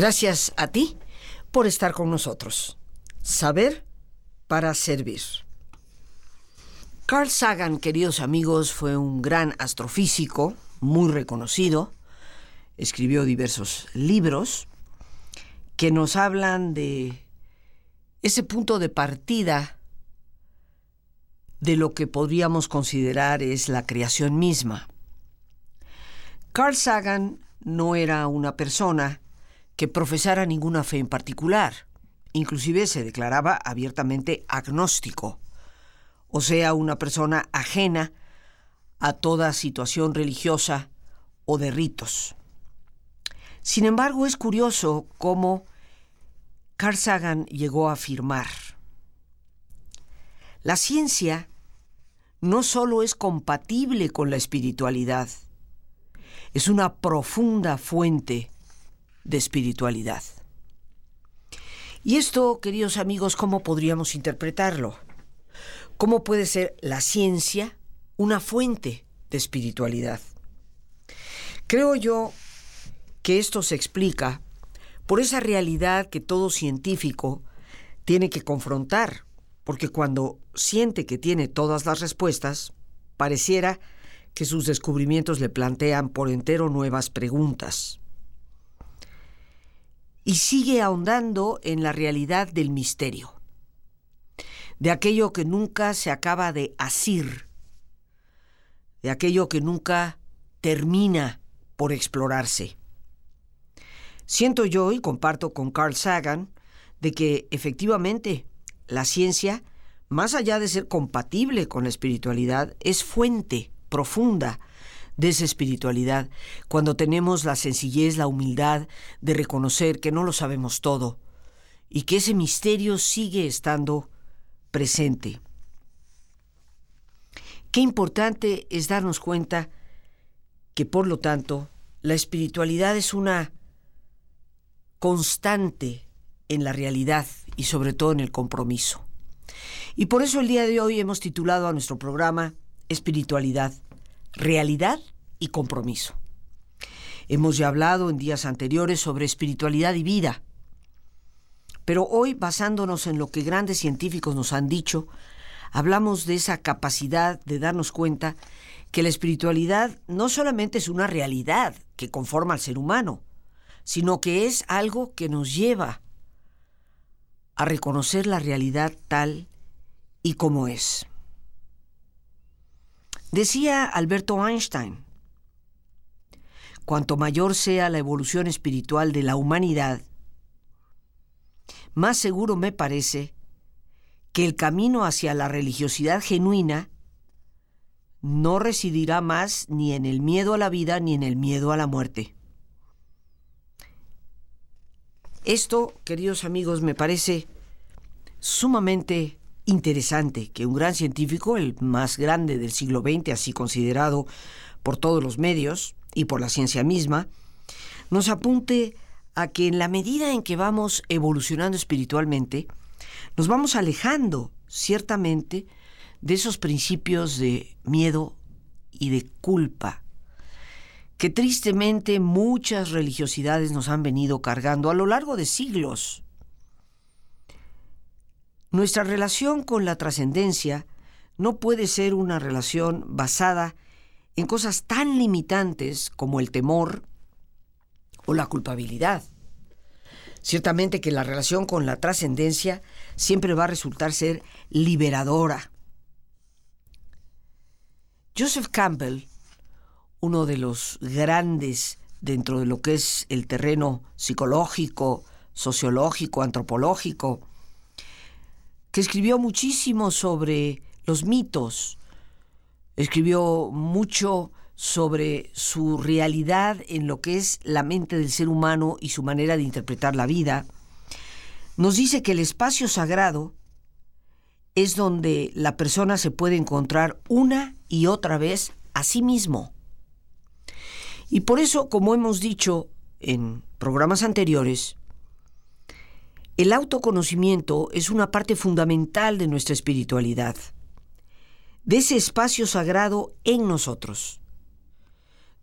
Gracias a ti por estar con nosotros. Saber para servir. Carl Sagan, queridos amigos, fue un gran astrofísico, muy reconocido. Escribió diversos libros que nos hablan de ese punto de partida de lo que podríamos considerar es la creación misma. Carl Sagan no era una persona que profesara ninguna fe en particular, inclusive se declaraba abiertamente agnóstico, o sea, una persona ajena a toda situación religiosa o de ritos. Sin embargo, es curioso cómo Carl Sagan llegó a afirmar, la ciencia no solo es compatible con la espiritualidad, es una profunda fuente de espiritualidad. Y esto, queridos amigos, ¿cómo podríamos interpretarlo? ¿Cómo puede ser la ciencia una fuente de espiritualidad? Creo yo que esto se explica por esa realidad que todo científico tiene que confrontar, porque cuando siente que tiene todas las respuestas, pareciera que sus descubrimientos le plantean por entero nuevas preguntas. Y sigue ahondando en la realidad del misterio, de aquello que nunca se acaba de asir, de aquello que nunca termina por explorarse. Siento yo, y comparto con Carl Sagan, de que efectivamente la ciencia, más allá de ser compatible con la espiritualidad, es fuente profunda de esa espiritualidad, cuando tenemos la sencillez, la humildad de reconocer que no lo sabemos todo y que ese misterio sigue estando presente. Qué importante es darnos cuenta que, por lo tanto, la espiritualidad es una constante en la realidad y sobre todo en el compromiso. Y por eso el día de hoy hemos titulado a nuestro programa Espiritualidad, Realidad y Compromiso. Hemos ya hablado en días anteriores sobre espiritualidad y vida, pero hoy basándonos en lo que grandes científicos nos han dicho, hablamos de esa capacidad de darnos cuenta que la espiritualidad no solamente es una realidad que conforma al ser humano, sino que es algo que nos lleva a reconocer la realidad tal y como es. Decía Alberto Einstein, cuanto mayor sea la evolución espiritual de la humanidad, más seguro me parece que el camino hacia la religiosidad genuina no residirá más ni en el miedo a la vida ni en el miedo a la muerte. Esto, queridos amigos, me parece sumamente interesante que un gran científico, el más grande del siglo XX, así considerado por todos los medios y por la ciencia misma, nos apunte a que en la medida en que vamos evolucionando espiritualmente, nos vamos alejando ciertamente de esos principios de miedo y de culpa que tristemente muchas religiosidades nos han venido cargando a lo largo de siglos. Nuestra relación con la trascendencia no puede ser una relación basada en cosas tan limitantes como el temor o la culpabilidad. Ciertamente que la relación con la trascendencia siempre va a resultar ser liberadora. Joseph Campbell uno de los grandes dentro de lo que es el terreno psicológico, sociológico, antropológico, que escribió muchísimo sobre los mitos, escribió mucho sobre su realidad en lo que es la mente del ser humano y su manera de interpretar la vida, nos dice que el espacio sagrado es donde la persona se puede encontrar una y otra vez a sí mismo. Y por eso, como hemos dicho en programas anteriores, el autoconocimiento es una parte fundamental de nuestra espiritualidad, de ese espacio sagrado en nosotros,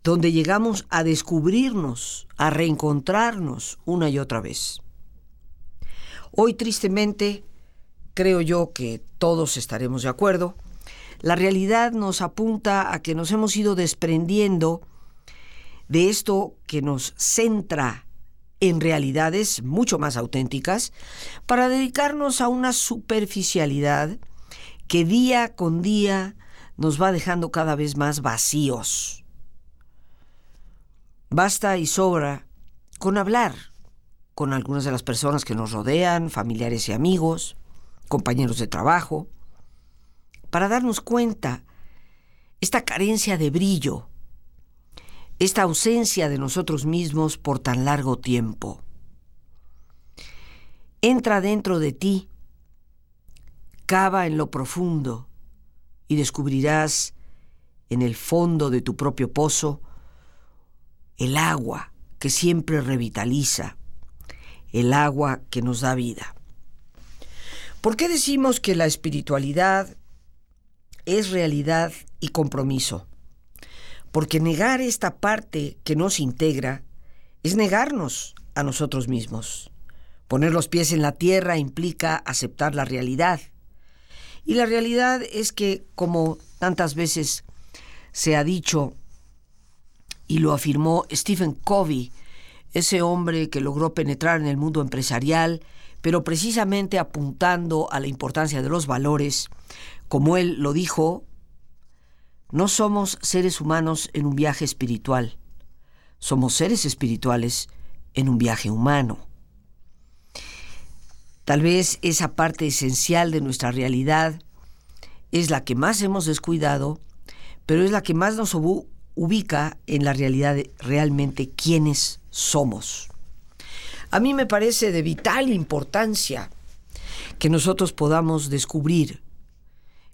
donde llegamos a descubrirnos, a reencontrarnos una y otra vez. Hoy, tristemente, creo yo que todos estaremos de acuerdo, la realidad nos apunta a que nos hemos ido desprendiendo de esto que nos centra en realidades mucho más auténticas para dedicarnos a una superficialidad que día con día nos va dejando cada vez más vacíos. Basta y sobra con hablar con algunas de las personas que nos rodean, familiares y amigos, compañeros de trabajo, para darnos cuenta esta carencia de brillo, esta ausencia de nosotros mismos por tan largo tiempo. Entra dentro de ti, cava en lo profundo y descubrirás en el fondo de tu propio pozo el agua que siempre revitaliza, el agua que nos da vida. ¿Por qué decimos que la espiritualidad es realidad y compromiso? Porque negar esta parte que nos integra es negarnos a nosotros mismos. Poner los pies en la tierra implica aceptar la realidad. Y la realidad es que, como tantas veces se ha dicho y lo afirmó Stephen Covey, ese hombre que logró penetrar en el mundo empresarial, pero precisamente apuntando a la importancia de los valores, como él lo dijo, no somos seres humanos en un viaje espiritual, somos seres espirituales en un viaje humano. Tal vez esa parte esencial de nuestra realidad es la que más hemos descuidado, pero es la que más nos ubica en la realidad realmente quiénes somos. A mí me parece de vital importancia que nosotros podamos descubrir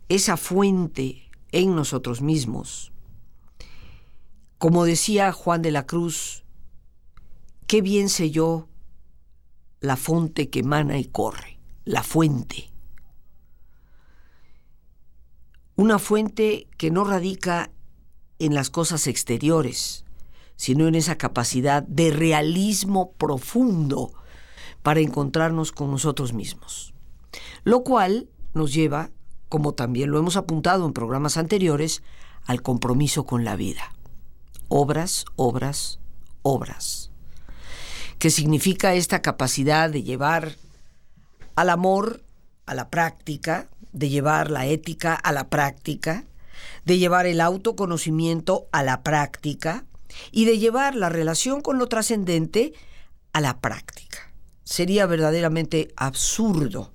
esa fuente en nosotros mismos. Como decía Juan de la Cruz, qué bien sé yo la fuente que emana y corre, la fuente. Una fuente que no radica en las cosas exteriores, sino en esa capacidad de realismo profundo para encontrarnos con nosotros mismos. Lo cual nos lleva, como también lo hemos apuntado en programas anteriores, al compromiso con la vida. Obras, obras, obras. Que significa esta capacidad de llevar al amor a la práctica, de llevar la ética a la práctica, de llevar el autoconocimiento a la práctica y de llevar la relación con lo trascendente a la práctica. Sería verdaderamente absurdo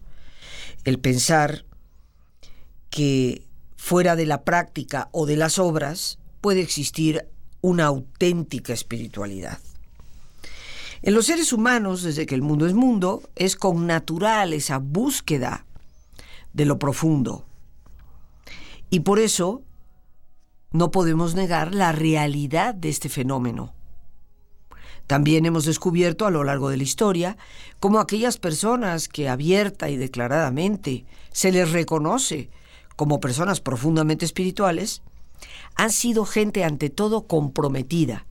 el pensar que fuera de la práctica o de las obras puede existir una auténtica espiritualidad. En los seres humanos, desde que el mundo es mundo, es con natural esa búsqueda de lo profundo. Y por eso no podemos negar la realidad de este fenómeno. También hemos descubierto a lo largo de la historia cómo aquellas personas que abierta y declaradamente se les reconoce como personas profundamente espirituales, han sido gente ante todo comprometida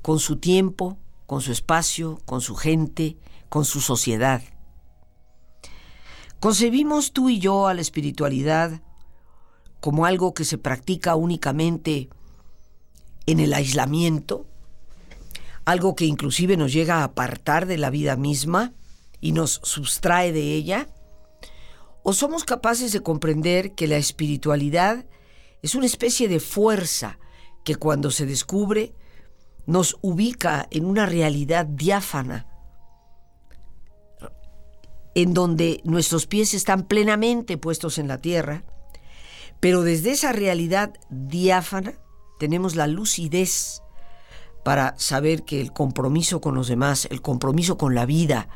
con su tiempo, con su espacio, con su gente, con su sociedad. Concebimos tú y yo a la espiritualidad como algo que se practica únicamente en el aislamiento, algo que inclusive nos llega a apartar de la vida misma y nos sustrae de ella? ¿O somos capaces de comprender que la espiritualidad es una especie de fuerza que cuando se descubre nos ubica en una realidad diáfana, en donde nuestros pies están plenamente puestos en la tierra, pero desde esa realidad diáfana tenemos la lucidez para saber que el compromiso con los demás, el compromiso con la vida,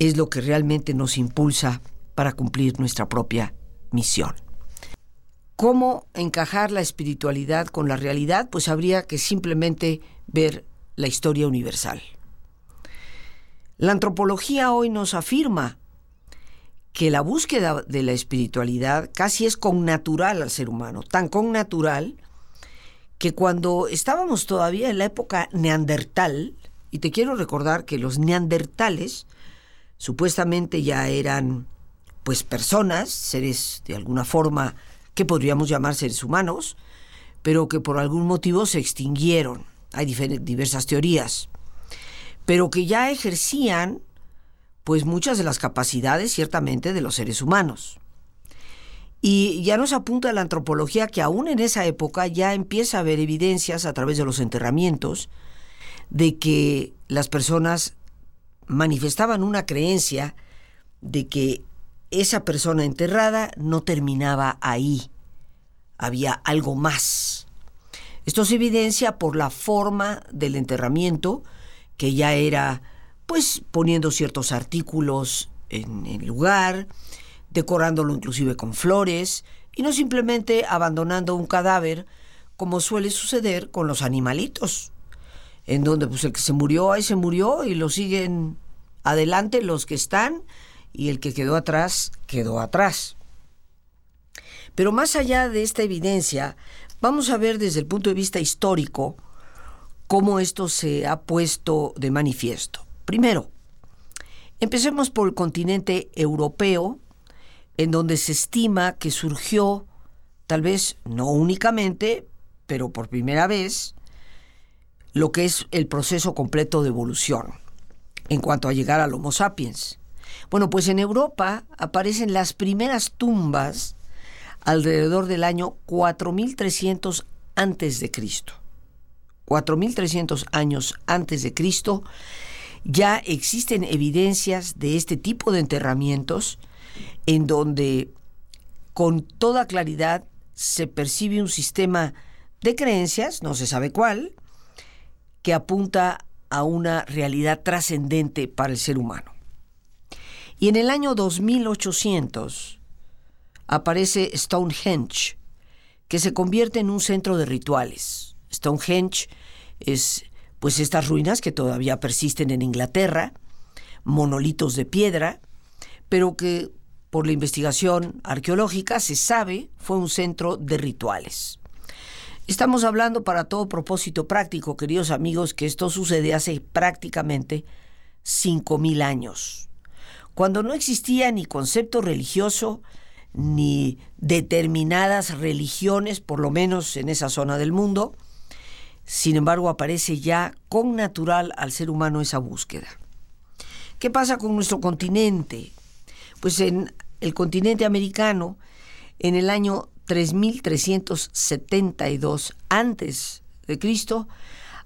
es lo que realmente nos impulsa para cumplir nuestra propia misión. ¿Cómo encajar la espiritualidad con la realidad? Pues habría que simplemente ver la historia universal. La antropología hoy nos afirma que la búsqueda de la espiritualidad casi es connatural al ser humano, tan connatural que cuando estábamos todavía en la época neandertal, y te quiero recordar que los neandertales supuestamente ya eran pues personas, seres de alguna forma que podríamos llamar seres humanos, pero que por algún motivo se extinguieron. Hay diversas teorías, pero que ya ejercían pues muchas de las capacidades ciertamente de los seres humanos. Y ya nos apunta la antropología que aún en esa época ya empieza a haber evidencias a través de los enterramientos de que las personas manifestaban una creencia de que esa persona enterrada no terminaba ahí, había algo más. Esto se evidencia por la forma del enterramiento, que ya era pues poniendo ciertos artículos en el lugar, decorándolo inclusive con flores, y no simplemente abandonando un cadáver, como suele suceder con los animalitos, en donde pues el que se murió, ahí se murió, y lo siguen adelante los que están, y el que quedó atrás, quedó atrás. Pero más allá de esta evidencia, vamos a ver desde el punto de vista histórico cómo esto se ha puesto de manifiesto. Primero, empecemos por el continente europeo, en donde se estima que surgió, tal vez no únicamente, pero por primera vez, lo que es el proceso completo de evolución en cuanto a llegar al Homo sapiens. Bueno, pues en Europa aparecen las primeras tumbas alrededor del año 4300 antes de Cristo. 4300 años antes de Cristo ya existen evidencias de este tipo de enterramientos en donde con toda claridad se percibe un sistema de creencias, no se sabe cuál, que apunta a una realidad trascendente para el ser humano. Y en el año 2800 aparece Stonehenge, que se convierte en un centro de rituales. Stonehenge es pues estas ruinas que todavía persisten en Inglaterra, monolitos de piedra, pero que por la investigación arqueológica se sabe fue un centro de rituales. Estamos hablando para todo propósito práctico, queridos amigos, que esto sucede hace prácticamente 5.000 años, cuando no existía ni concepto religioso, ni determinadas religiones, por lo menos en esa zona del mundo, sin embargo aparece ya con natural al ser humano esa búsqueda. ¿Qué pasa con nuestro continente? Pues en el continente americano, en el año 3372 antes de Cristo,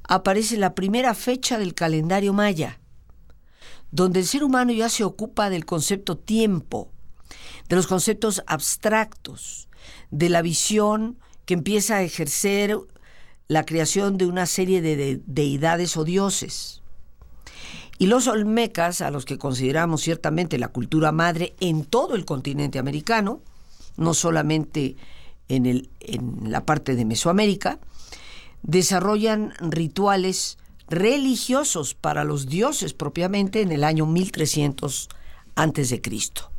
aparece la primera fecha del calendario maya, donde el ser humano ya se ocupa del concepto tiempo, de los conceptos abstractos, de la visión que empieza a ejercer la creación de una serie de, deidades o dioses. Y los olmecas, a los que consideramos ciertamente la cultura madre en todo el continente americano, no solamente en, el, en la parte de Mesoamérica, desarrollan rituales religiosos para los dioses propiamente en el año 1300 antes de Cristo.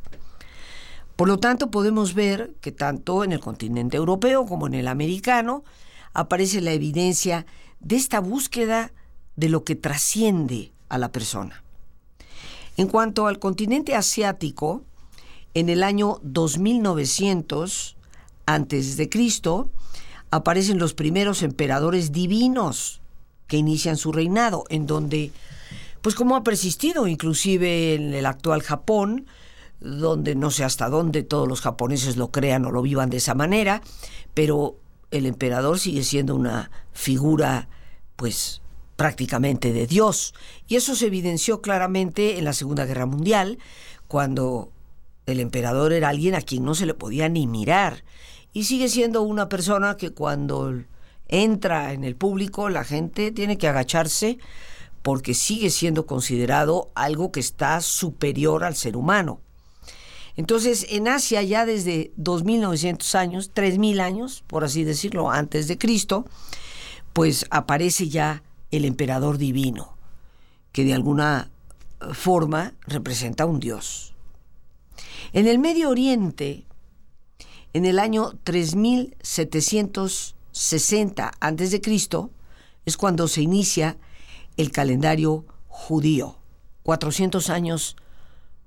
Por lo tanto, podemos ver que tanto en el continente europeo como en el americano aparece la evidencia de esta búsqueda de lo que trasciende a la persona. En cuanto al continente asiático, en el año 2900 antes de Cristo aparecen los primeros emperadores divinos que inician su reinado, en donde, pues como ha persistido inclusive en el actual Japón, donde no sé hasta dónde todos los japoneses lo crean o lo vivan de esa manera, pero el emperador sigue siendo una figura, pues prácticamente de Dios. Y eso se evidenció claramente en la Segunda Guerra Mundial, cuando el emperador era alguien a quien no se le podía ni mirar. Y sigue siendo una persona que cuando entra en el público la gente tiene que agacharse porque sigue siendo considerado algo que está superior al ser humano. Entonces, en Asia ya desde 2900 años, 3000 años, por así decirlo, antes de Cristo, pues aparece ya el emperador divino, que de alguna forma representa un dios. En el Medio Oriente, en el año 3700 60 a.C. es cuando se inicia el calendario judío. 400 años,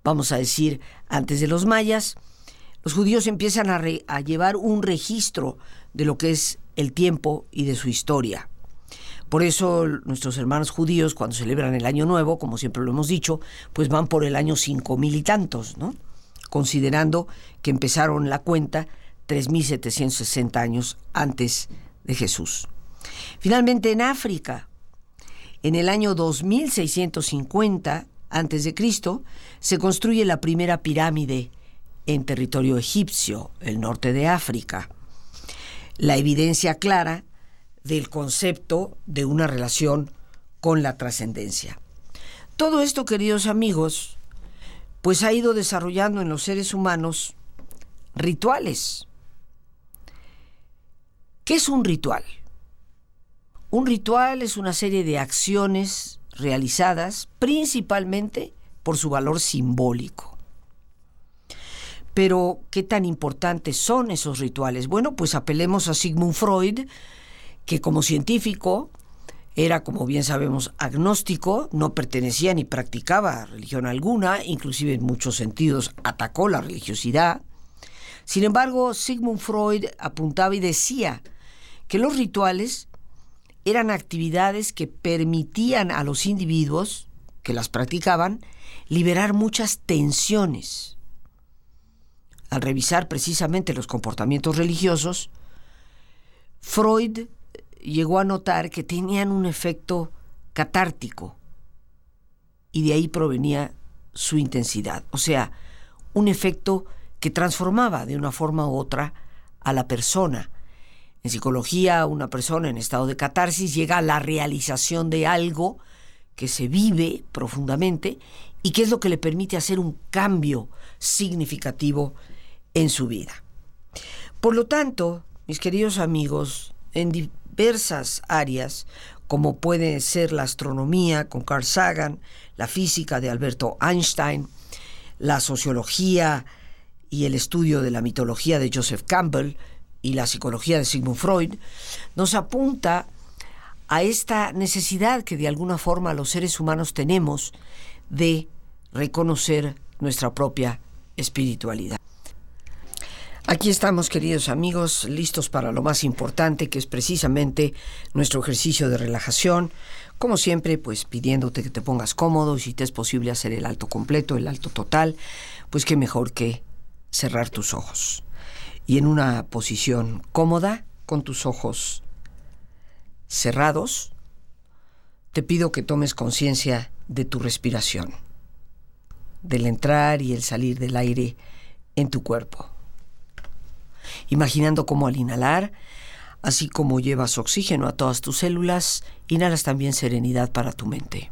vamos a decir, antes de los mayas, los judíos empiezan a, llevar un registro de lo que es el tiempo y de su historia. Por eso nuestros hermanos judíos, cuando celebran el Año Nuevo, como siempre lo hemos dicho, pues van por el año cinco mil y tantos, ¿no? Considerando que empezaron la cuenta 3.760 años antes de Jesús. Finalmente, en África, en el año 2650 antes de Cristo, se construye la primera pirámide en territorio egipcio, el norte de África. La evidencia clara del concepto de una relación con la trascendencia. Todo esto, queridos amigos, pues ha ido desarrollando en los seres humanos rituales. ¿Qué es un ritual? Un ritual es una serie de acciones realizadas principalmente por su valor simbólico. Pero, ¿qué tan importantes son esos rituales? Bueno, pues apelemos a Sigmund Freud, que como científico era, como bien sabemos, agnóstico, no pertenecía ni practicaba religión alguna, inclusive en muchos sentidos atacó la religiosidad. Sin embargo, Sigmund Freud apuntaba y decía que los rituales eran actividades que permitían a los individuos que las practicaban liberar muchas tensiones. Al revisar precisamente los comportamientos religiosos, Freud llegó a notar que tenían un efecto catártico y de ahí provenía su intensidad, o sea, un efecto que transformaba de una forma u otra a la persona. En psicología, una persona en estado de catarsis llega a la realización de algo que se vive profundamente y que es lo que le permite hacer un cambio significativo en su vida. Por lo tanto, mis queridos amigos, en diversas áreas, como puede ser la astronomía con Carl Sagan, la física de Alberto Einstein, la sociología y el estudio de la mitología de Joseph Campbell y la psicología de Sigmund Freud, nos apunta a esta necesidad que de alguna forma los seres humanos tenemos de reconocer nuestra propia espiritualidad. Aquí estamos, queridos amigos, listos para lo más importante, que es precisamente nuestro ejercicio de relajación. Como siempre, pues pidiéndote que te pongas cómodo y si te es posible hacer el alto completo, el alto total, pues qué mejor que cerrar tus ojos. Y en una posición cómoda, con tus ojos cerrados, te pido que tomes conciencia de tu respiración, del entrar y el salir del aire en tu cuerpo imaginando cómo al inhalar, así como llevas oxígeno a todas tus células, inhalas también serenidad para tu mente.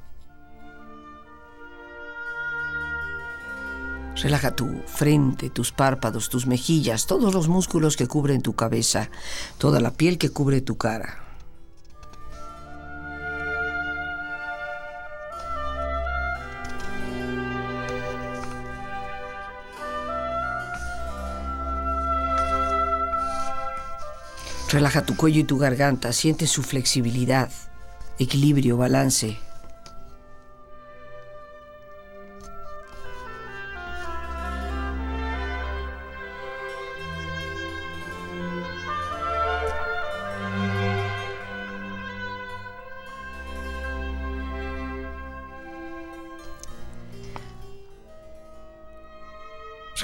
Relaja tu frente, tus párpados, tus mejillas, todos los músculos que cubren tu cabeza, toda la piel que cubre tu cara. Relaja tu cuello y tu garganta, siente su flexibilidad, equilibrio, balance.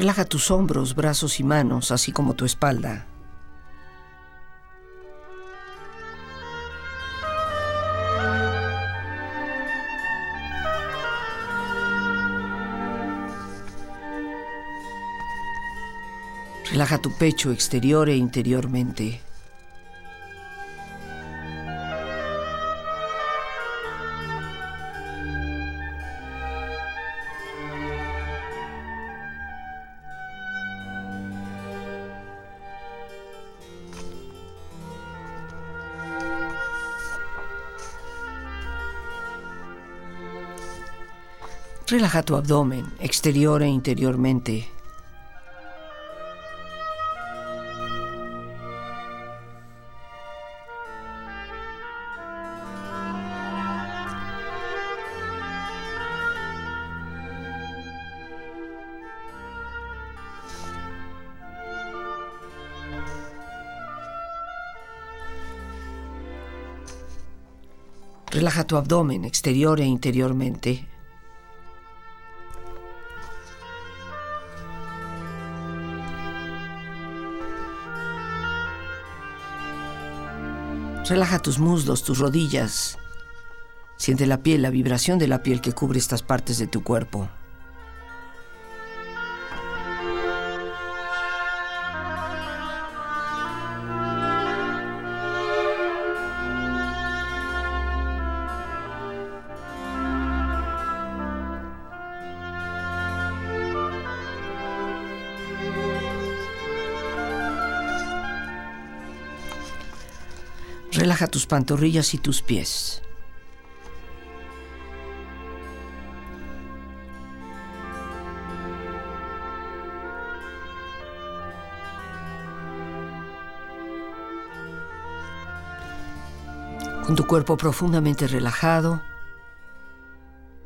Relaja tus hombros, brazos y manos, así como tu espalda. Relaja tu pecho exterior e interiormente. Relaja tu abdomen, exterior e interiormente. Relaja tu abdomen exterior e interiormente. Relaja tus muslos, tus rodillas. Siente la piel, la vibración de la piel que cubre estas partes de tu cuerpo. Tus pantorrillas y tus pies. Con tu cuerpo profundamente relajado,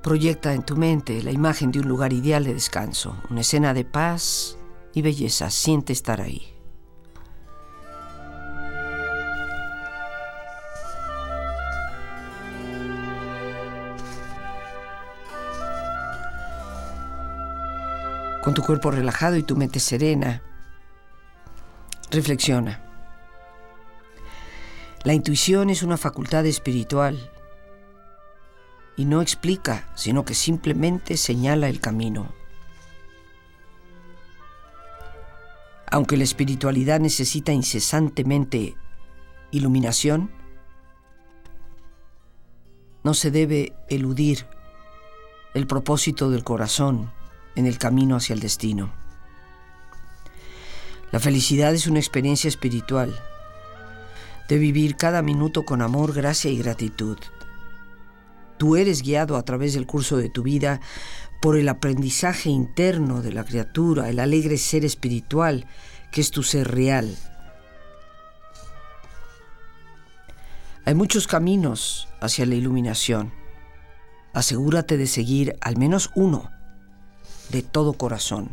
proyecta en tu mente la imagen de un lugar ideal de descanso, una escena de paz y belleza. Siente estar ahí. Con tu cuerpo relajado y tu mente serena. Reflexiona. La intuición es una facultad espiritual y no explica, sino que simplemente señala el camino. Aunque la espiritualidad necesita incesantemente iluminación, no se debe eludir el propósito del corazón en el camino hacia el destino. La felicidad es una experiencia espiritual, de vivir cada minuto con amor, gracia y gratitud. Tú eres guiado a través del curso de tu vida por el aprendizaje interno de la criatura, el alegre ser espiritual que es tu ser real. Hay muchos caminos hacia la iluminación. Asegúrate de seguir al menos uno de todo corazón.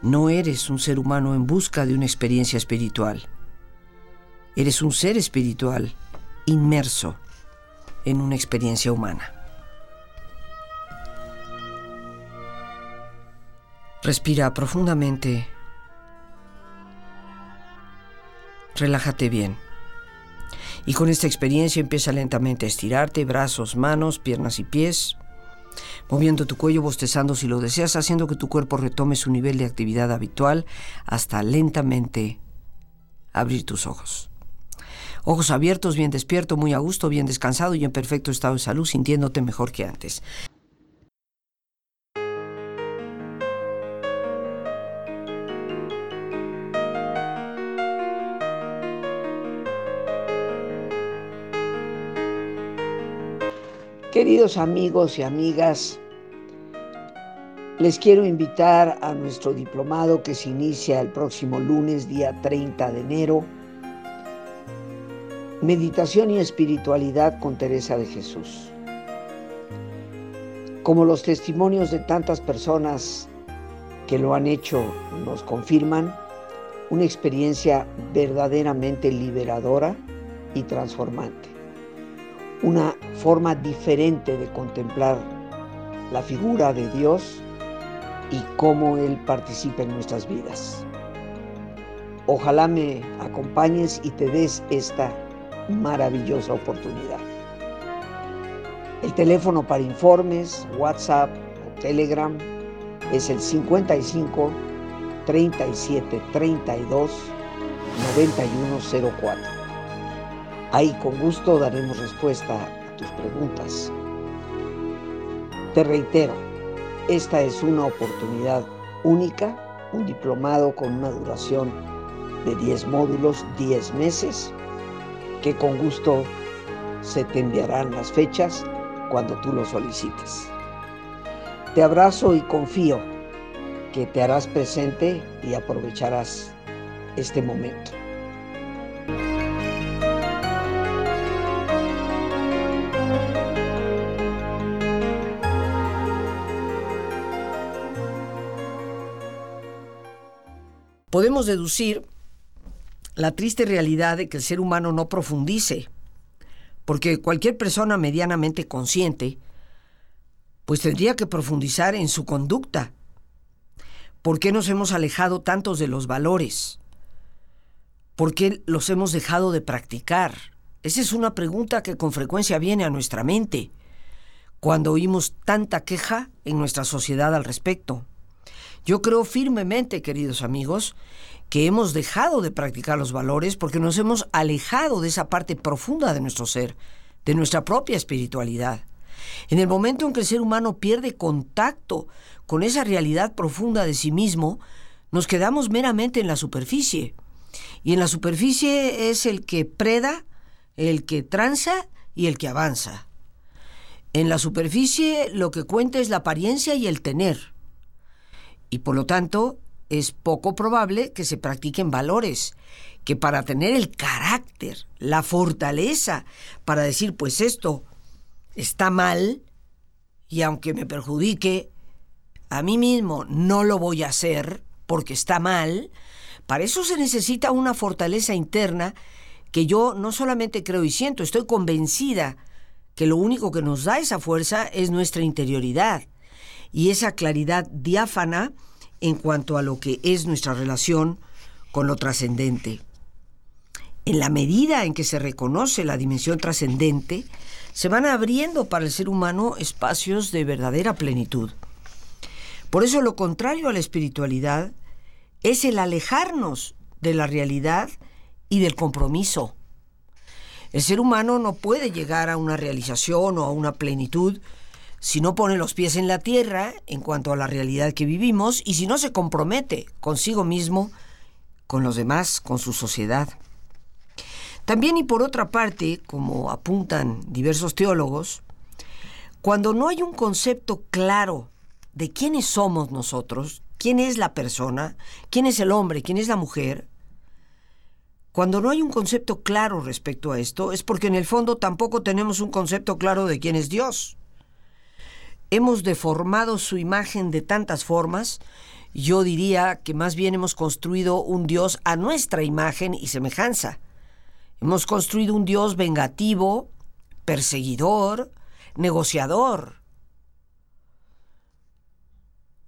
No eres un ser humano en busca de una experiencia espiritual. Eres un ser espiritual inmerso en una experiencia humana. Respira profundamente. Relájate bien. Y con esta experiencia empieza lentamente a estirarte, brazos, manos, piernas y pies moviendo tu cuello, bostezando si lo deseas, haciendo que tu cuerpo retome su nivel de actividad habitual hasta lentamente abrir tus ojos. Ojos abiertos, bien despierto, muy a gusto, bien descansado y en perfecto estado de salud, sintiéndote mejor que antes. Queridos amigos y amigas, les quiero invitar a nuestro diplomado que se inicia el próximo lunes, día 30 de enero. Meditación y espiritualidad con Teresa de Jesús. Como los testimonios de tantas personas que lo han hecho nos confirman, una experiencia verdaderamente liberadora y transformante una forma diferente de contemplar la figura de Dios y cómo Él participa en nuestras vidas. Ojalá me acompañes y te des esta maravillosa oportunidad. El teléfono para informes, WhatsApp o Telegram es el 55 37 32 9104. Ahí con gusto daremos respuesta a tus preguntas. Te reitero, esta es una oportunidad única, un diplomado con una duración de 10 módulos, 10 meses, que con gusto se te enviarán las fechas cuando tú lo solicites. Te abrazo y confío que te harás presente y aprovecharás este momento. Podemos deducir la triste realidad de que el ser humano no profundice, porque cualquier persona medianamente consciente pues tendría que profundizar en su conducta. ¿Por qué nos hemos alejado tantos de los valores? ¿Por qué los hemos dejado de practicar? Esa es una pregunta que con frecuencia viene a nuestra mente cuando oímos tanta queja en nuestra sociedad al respecto. Yo creo firmemente, queridos amigos, que hemos dejado de practicar los valores porque nos hemos alejado de esa parte profunda de nuestro ser, de nuestra propia espiritualidad. En el momento en que el ser humano pierde contacto con esa realidad profunda de sí mismo, nos quedamos meramente en la superficie. Y en la superficie es el que preda, el que tranza y el que avanza. En la superficie lo que cuenta es la apariencia y el tener. Y por lo tanto, es poco probable que se practiquen valores, que para tener el carácter, la fortaleza, para decir, pues esto está mal, y aunque me perjudique, a mí mismo no lo voy a hacer porque está mal, para eso se necesita una fortaleza interna que yo no solamente creo y siento, estoy convencida que lo único que nos da esa fuerza es nuestra interioridad y esa claridad diáfana en cuanto a lo que es nuestra relación con lo trascendente. En la medida en que se reconoce la dimensión trascendente, se van abriendo para el ser humano espacios de verdadera plenitud. Por eso lo contrario a la espiritualidad es el alejarnos de la realidad y del compromiso. El ser humano no puede llegar a una realización o a una plenitud si no pone los pies en la tierra en cuanto a la realidad que vivimos y si no se compromete consigo mismo, con los demás, con su sociedad. También y por otra parte, como apuntan diversos teólogos, cuando no hay un concepto claro de quiénes somos nosotros, quién es la persona, quién es el hombre, quién es la mujer, cuando no hay un concepto claro respecto a esto, es porque en el fondo tampoco tenemos un concepto claro de quién es Dios hemos deformado su imagen de tantas formas, yo diría que más bien hemos construido un Dios a nuestra imagen y semejanza. Hemos construido un Dios vengativo, perseguidor, negociador.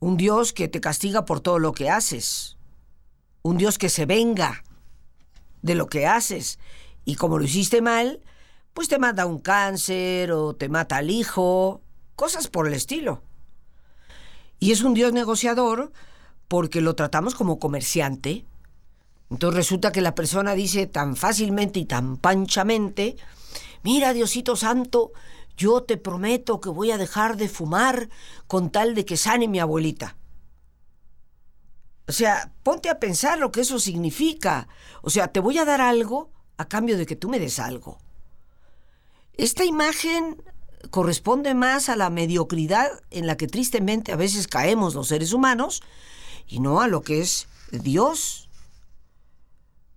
Un Dios que te castiga por todo lo que haces. Un Dios que se venga de lo que haces. Y como lo hiciste mal, pues te mata un cáncer o te mata al hijo cosas por el estilo. Y es un Dios negociador porque lo tratamos como comerciante. Entonces resulta que la persona dice tan fácilmente y tan panchamente, mira Diosito Santo, yo te prometo que voy a dejar de fumar con tal de que sane mi abuelita. O sea, ponte a pensar lo que eso significa. O sea, te voy a dar algo a cambio de que tú me des algo. Esta imagen corresponde más a la mediocridad en la que tristemente a veces caemos los seres humanos y no a lo que es Dios.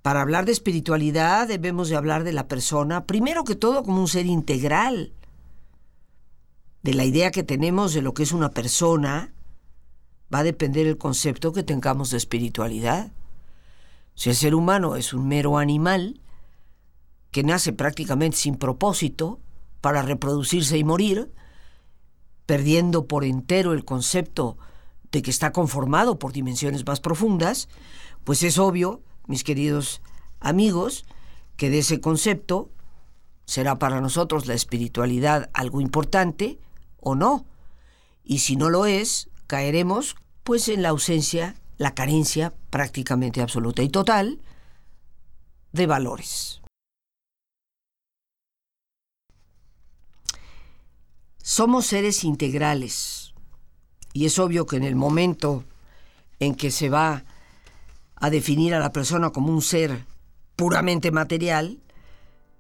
Para hablar de espiritualidad debemos de hablar de la persona, primero que todo como un ser integral, de la idea que tenemos de lo que es una persona, va a depender el concepto que tengamos de espiritualidad. Si el ser humano es un mero animal, que nace prácticamente sin propósito, para reproducirse y morir, perdiendo por entero el concepto de que está conformado por dimensiones más profundas, pues es obvio, mis queridos amigos, que de ese concepto será para nosotros la espiritualidad algo importante o no. Y si no lo es, caeremos pues en la ausencia, la carencia prácticamente absoluta y total de valores. Somos seres integrales y es obvio que en el momento en que se va a definir a la persona como un ser puramente material,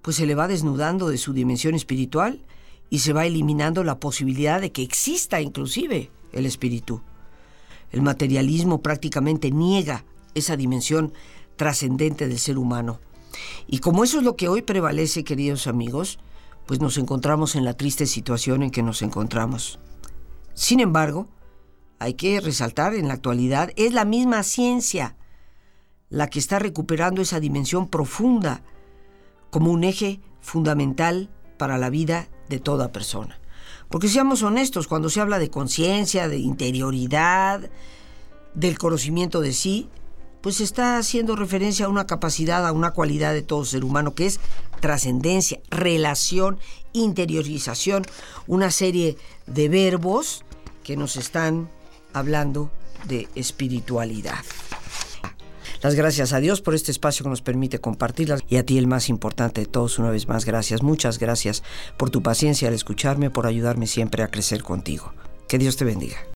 pues se le va desnudando de su dimensión espiritual y se va eliminando la posibilidad de que exista inclusive el espíritu. El materialismo prácticamente niega esa dimensión trascendente del ser humano. Y como eso es lo que hoy prevalece, queridos amigos, pues nos encontramos en la triste situación en que nos encontramos. Sin embargo, hay que resaltar en la actualidad, es la misma ciencia la que está recuperando esa dimensión profunda como un eje fundamental para la vida de toda persona. Porque seamos honestos, cuando se habla de conciencia, de interioridad, del conocimiento de sí, pues está haciendo referencia a una capacidad, a una cualidad de todo ser humano que es trascendencia, relación, interiorización, una serie de verbos que nos están hablando de espiritualidad. Las gracias a Dios por este espacio que nos permite compartirlas y a ti el más importante de todos una vez más gracias, muchas gracias por tu paciencia al escucharme, por ayudarme siempre a crecer contigo. Que Dios te bendiga.